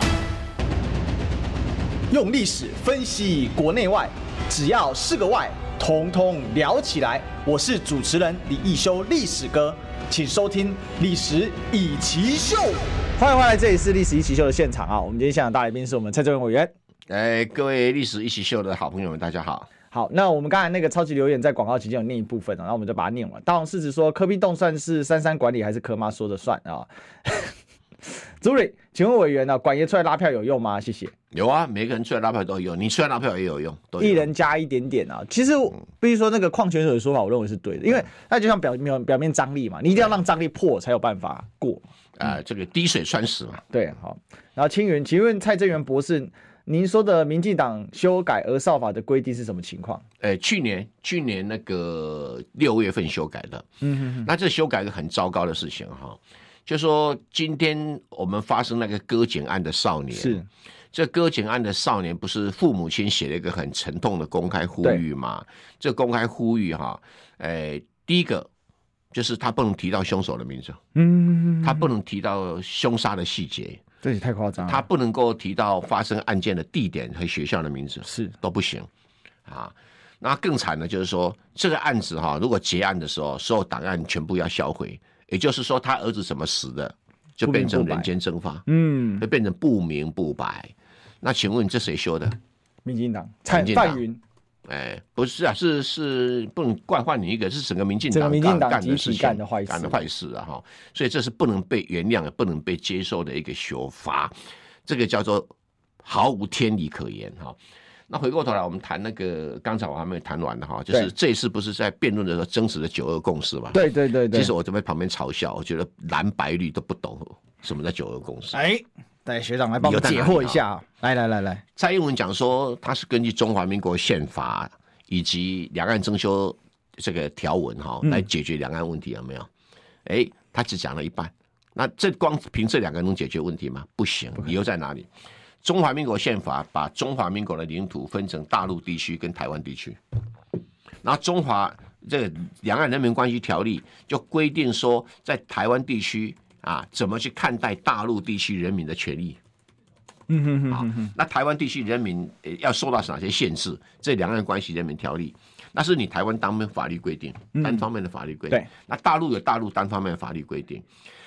用历史分析国内外，只要是个“外”，统统聊起来。我是主持人李易修，历史哥，请收听《历史易起秀》。欢迎回来，这里是《历史一起秀》的现场啊！我们今天现场大来宾是我们蔡正元委员。哎，各位《历史一起秀》的好朋友们，大家好。好，那我们刚才那个超级留言在广告期间有念一部分，然后我们就把它念完。大王狮子说，科比洞算是珊珊管理还是柯妈说的算啊？朱瑞，请问委员呢、啊？管爷出来拉票有用吗？谢谢。有啊，每个人出来拉票都有用，你出来拉票也有用，都。一人加一点点啊。其实必须说那个矿泉水的说法，我认为是对的，因为那就像表面表面张力嘛，你一定要让张力破才有办法过。啊、呃，这个滴水穿石嘛。对，好。然后青云，请问蔡正元博士。您说的民进党修改儿少法的规定是什么情况？呃，去年去年那个六月份修改的，嗯哼哼，那这修改一个很糟糕的事情哈，就说今天我们发生那个割颈案的少年，是这割颈案的少年，不是父母亲写了一个很沉痛的公开呼吁吗？这公开呼吁哈，呃，第一个就是他不能提到凶手的名字，嗯，他不能提到凶杀的细节。这也太夸张了。他不能够提到发生案件的地点和学校的名字，是都不行啊。那更惨的，就是说这个案子哈，如果结案的时候，所有档案全部要销毁，也就是说他儿子怎么死的，就变成人间蒸发，嗯，就变成不明不白。那请问这谁修的？民进党蔡范云。哎，不是啊，是是不能怪换你一个，是整个民进党干的事情，干的坏事，干的坏事啊！哈，所以这是不能被原谅、不能被接受的一个修法，这个叫做毫无天理可言哈。那回过头来，我们谈那个，刚才我还没有谈完的哈，就是这一次不是在辩论的时候争执的九二共识嘛？对对对对。其实我就在旁边嘲笑，我觉得蓝白绿都不懂什么叫九二共识。哎。带学长来帮我解惑一下，来来来来，蔡英文讲说他是根据中华民国宪法以及两岸征修这个条文哈来解决两岸问题，有没有？哎，他只讲了一半，那这光凭这两个能解决问题吗？不行，理由在哪里？中华民国宪法把中华民国的领土分成大陆地区跟台湾地区，然后中华这个两岸人民关系条例就规定说在台湾地区。啊，怎么去看待大陆地区人民的权益？嗯哼哼，好，那台湾地区人民要受到哪些限制？这两岸关系人民条例，那是你台湾当面法律规定，单方面的法律规定。对，那大陆有大陆单方面的法律规定，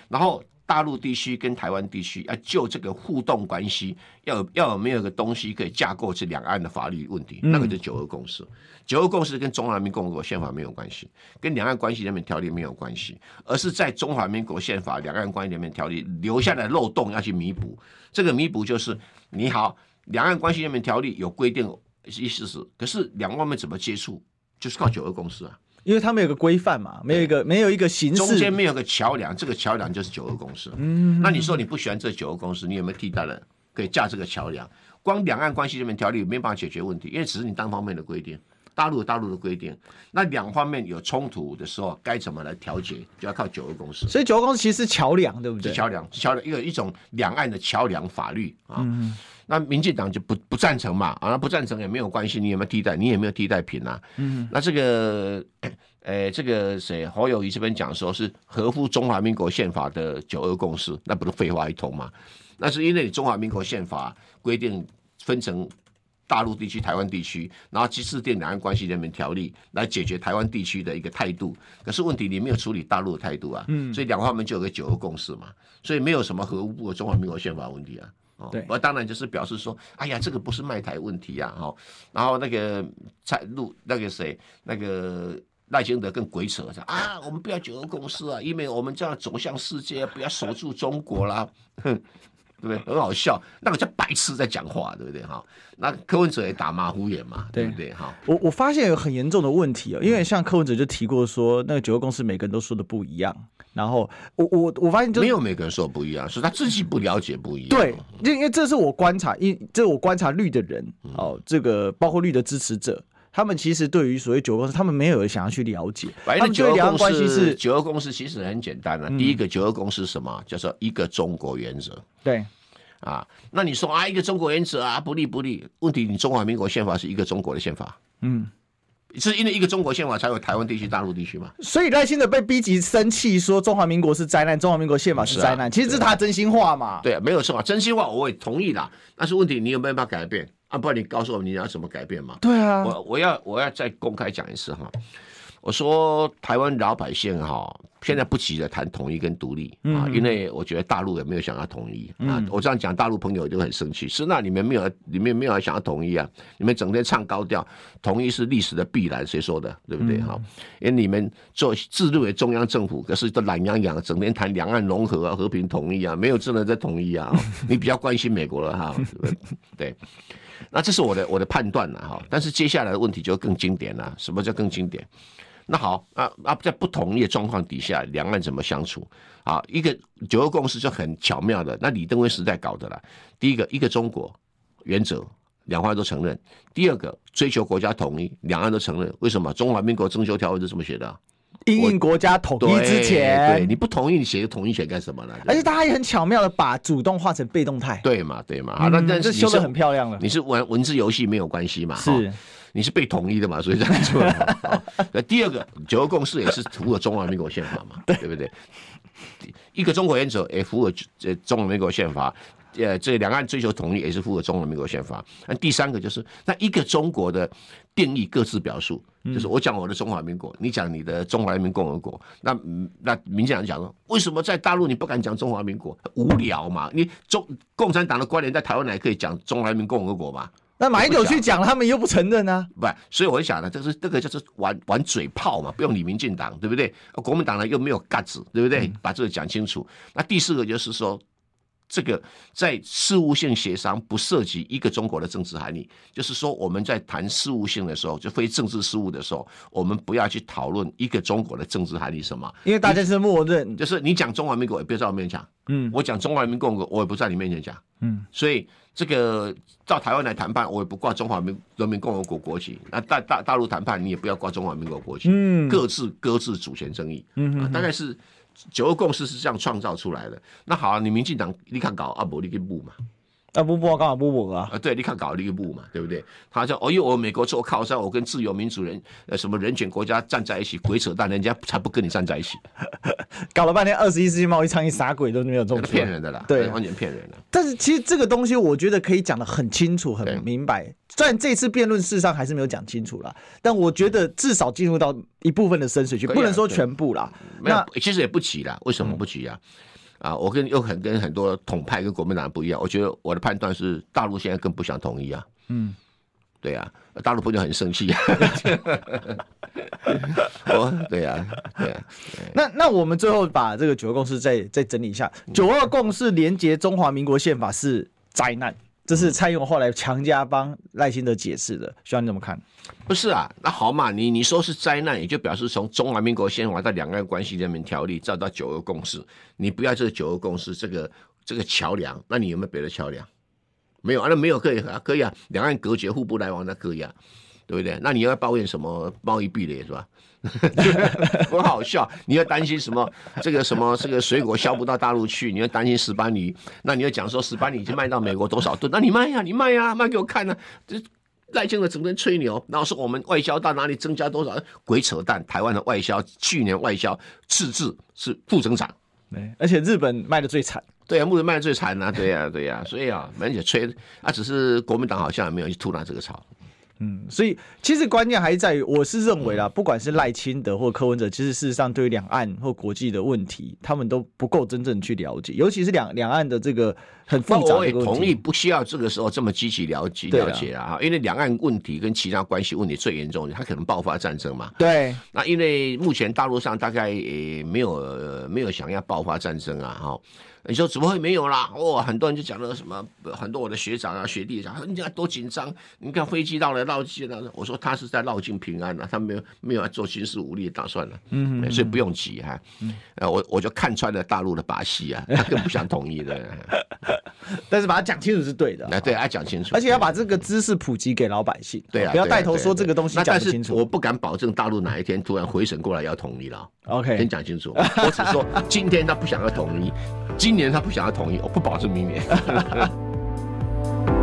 然后。大陆地区跟台湾地区要就这个互动关系，要有要有没有个东西可以架构这两岸的法律问题，那个就是九二共识。九二共识跟中华人民共和国宪法没有关系，跟两岸关系人民条例没有关系，而是在中华民国宪法两岸关系人民条例留下的漏洞要去弥补。这个弥补就是，你好，两岸关系人民条例有规定，意思是，可是两方面怎么接触，就是靠九二共识啊。因为他们有个规范嘛，没有一个没有一个形式，中间没有个桥梁，这个桥梁就是九二共识。嗯，那你说你不喜欢这九二共识，你有没有替代的可以架这个桥梁？光两岸关系这边条例没办法解决问题，因为只是你单方面的规定，大陆有大陆的规定，那两方面有冲突的时候该怎么来调解，就要靠九二共识。所以九二共识其实是桥梁，对不对？桥梁，桥梁一个一种两岸的桥梁法律啊。嗯那民进党就不不赞成嘛，啊，不赞成也没有关系，你有没有替代？你也没有替代品啊？嗯，那这个，呃，这个谁侯友宜这边讲说是合乎中华民国宪法的九二共识，那不是废话一通吗？那是因为中华民国宪法规定分成大陆地区、台湾地区，然后去制定两岸关系人民条例来解决台湾地区的一个态度。可是问题你没有处理大陆的态度啊，嗯，所以两方面就有个九二共识嘛，所以没有什么合乎中华民国宪法问题啊。哦，我当然就是表示说，哎呀，这个不是卖台问题呀，哈。然后那个蔡陆那个谁，那个赖清德更鬼扯，说啊，我们不要九二共识啊，因为我们这样走向世界，不要守住中国啦，哼，对不对？很好笑，那个叫白痴在讲话，对不对？哈，那柯文哲也打马虎眼嘛，对不对？哈，我我发现有很严重的问题哦，因为像柯文哲就提过说，那个九个公司每个人都说的不一样。然后我我我发现就没有每个人说不一样，是他自己不了解不一样。对，因为这是我观察，因这是我观察绿的人哦，这个包括绿的支持者，他们其实对于所谓九二共识，他们没有想要去了解。反正九二共识是九二共识，其实很简单的。第一个九二共识是什么？叫做一个中国原则。对，啊，那你说啊，一个中国原则啊，不利不利？问题你中华民国宪法是一个中国的宪法，嗯，是因为一个中国宪法才有台湾地区、大陆地区嘛。所以耐心的被逼急生气，说中华民国是灾难，中华民国宪法是灾难，其实这是他真心话嘛。对，没有错啊，真心话我也同意啦。但是问题你有没有办法改变？啊，不然你告诉我你要怎么改变嘛？对啊，我我要我要再公开讲一次哈。我说台湾老百姓哈，现在不急着谈统一跟独立啊，因为我觉得大陆也没有想要统一啊。我这样讲，大陆朋友就很生气，是那你们没有，你们没有想要统一啊？你们整天唱高调，统一是历史的必然，谁说的？对不对？哈，因为你们做自认为中央政府，可是都懒洋洋，整天谈两岸融合啊、和平统一啊，没有真的在统一啊。你比较关心美国了哈，对。那这是我的我的判断了哈，但是接下来的问题就更经典了。什么叫更经典？那好，啊啊，在不同的状况底下，两岸怎么相处？啊，一个九二共识就很巧妙的，那李登辉时代搞的了。第一个，一个中国原则，两岸都承认；第二个，追求国家统一，两岸都承认。为什么？中华民国征修条文是这么写的？因应国家统一之前，对，对你不同意，你写个统一写干什么呢？而且他也很巧妙的把主动化成被动态。对嘛，对嘛。好，那但是修的很漂亮了。你是玩文字游戏没有关系嘛？是。你是被统一的嘛？所以这样说。那第二个九二共识也是符合中华民国宪法嘛？对不对？一个中国原则也符合这中华民国宪法。呃，这两岸追求统一也是符合中华民国宪法。那第三个就是那一个中国的定义各自表述，就是我讲我的中华民国，你讲你的中华人民共和国。那那民进党讲说，为什么在大陆你不敢讲中华民国？无聊嘛？你中共产党的官员在台湾还可以讲中华人民共和国吗？那马英九去讲，他们又不承认呢？不，所以我就想呢，这是这个就是玩玩嘴炮嘛，不用理民进党，对不对？国民党呢又没有 guts，对不对？把这个讲清楚。那第四个就是说，这个在事务性协商不涉及一个中国的政治含义，就是说我们在谈事务性的时候，就非政治事务的时候，我们不要去讨论一个中国的政治含义什么，因为大家是默认，就是你讲中华民国也不要在我面前讲，嗯，我讲中华人民共和国我也不在你面前讲，嗯，所以。这个到台湾来谈判，我也不挂中华民人民共和国国旗。那大大大陆谈判，你也不要挂中华民国国旗。嗯，各自各自主权争议。嗯哼哼、啊，大概是九二共识是这样创造出来的。那好啊，你民进党你看搞阿伯你给不嘛？啊不不，刚好不不啊！啊，对，你看搞了一个不嘛，对不对？他说：“哦哟，我美国做靠山，我跟自由民主人呃什么人权国家站在一起，鬼扯淡，人家才不跟你站在一起。”搞了半天，二十一世纪贸易倡议啥鬼都没有做，骗人的啦，对，完全骗人的。但是其实这个东西，我觉得可以讲的很清楚、很明白。虽然这次辩论事实上还是没有讲清楚啦，但我觉得至少进入到一部分的深水区，不能说全部啦。那其实也不急啦，为什么不急啊？啊，我跟又很跟很多统派跟国民党不一样，我觉得我的判断是大陆现在更不想统一啊。嗯，对啊，大陆朋友很生气。啊 我，对啊，对啊。那那我们最后把这个九二共识再再整理一下，九二共识连接中华民国宪法是灾难。这是蔡英文后来强加帮赖清德解释的，需要你怎么看？不是啊，那好嘛，你你说是灾难，也就表示从中华民国宪法到两岸关系人民条例，再到九二共识，你不要这个九二共识这个这个桥梁，那你有没有别的桥梁？没有啊，那没有可以啊，可以啊，两岸隔绝互不来往那可以啊，对不对？那你要抱怨什么贸易壁垒是吧？很 好笑，你要担心什么？这个什么这个水果销不到大陆去，你要担心石斑鱼，那你要讲说石斑鱼已经卖到美国多少吨？那你卖呀、你卖呀、啊，卖给我看呢、啊。这赖清德整天吹牛，然后说我们外销到哪里增加多少？鬼扯淡！台湾的外销去年外销赤字是负增长，而且日本卖的最惨。对啊，目前卖的最惨啊，对呀、啊，对呀、啊，所以啊，而且吹啊，只是国民党好像也没有去吐纳这个槽。嗯，所以其实关键还是在于，我是认为啦，不管是赖清德或柯文哲，其实事实上对于两岸或国际的问题，他们都不够真正去了解，尤其是两两岸的这个很复杂的。我也同意，不需要这个时候这么积极了解了解啊，因为两岸问题跟其他关系问题最严重，它可能爆发战争嘛。对。那因为目前大陆上大概也没有没有想要爆发战争啊，哈。你说怎么会没有啦？哦，很多人就讲了什么，很多我的学长啊学弟讲，你看多紧张！你看飞机到了，绕绕境了。我说他是在绕境平安啊，他没有没有要做军事武力的打算了。嗯，所以不用急哈。呃，我我就看穿了大陆的把戏啊，他更不想统一的。但是把它讲清楚是对的。那对，要讲清楚，而且要把这个知识普及给老百姓。对啊，不要带头说这个东西讲不清楚。我不敢保证大陆哪一天突然回神过来要统一了。OK，先讲清楚。我只说今天他不想要统一，今今年他不想要同意我不保证明年。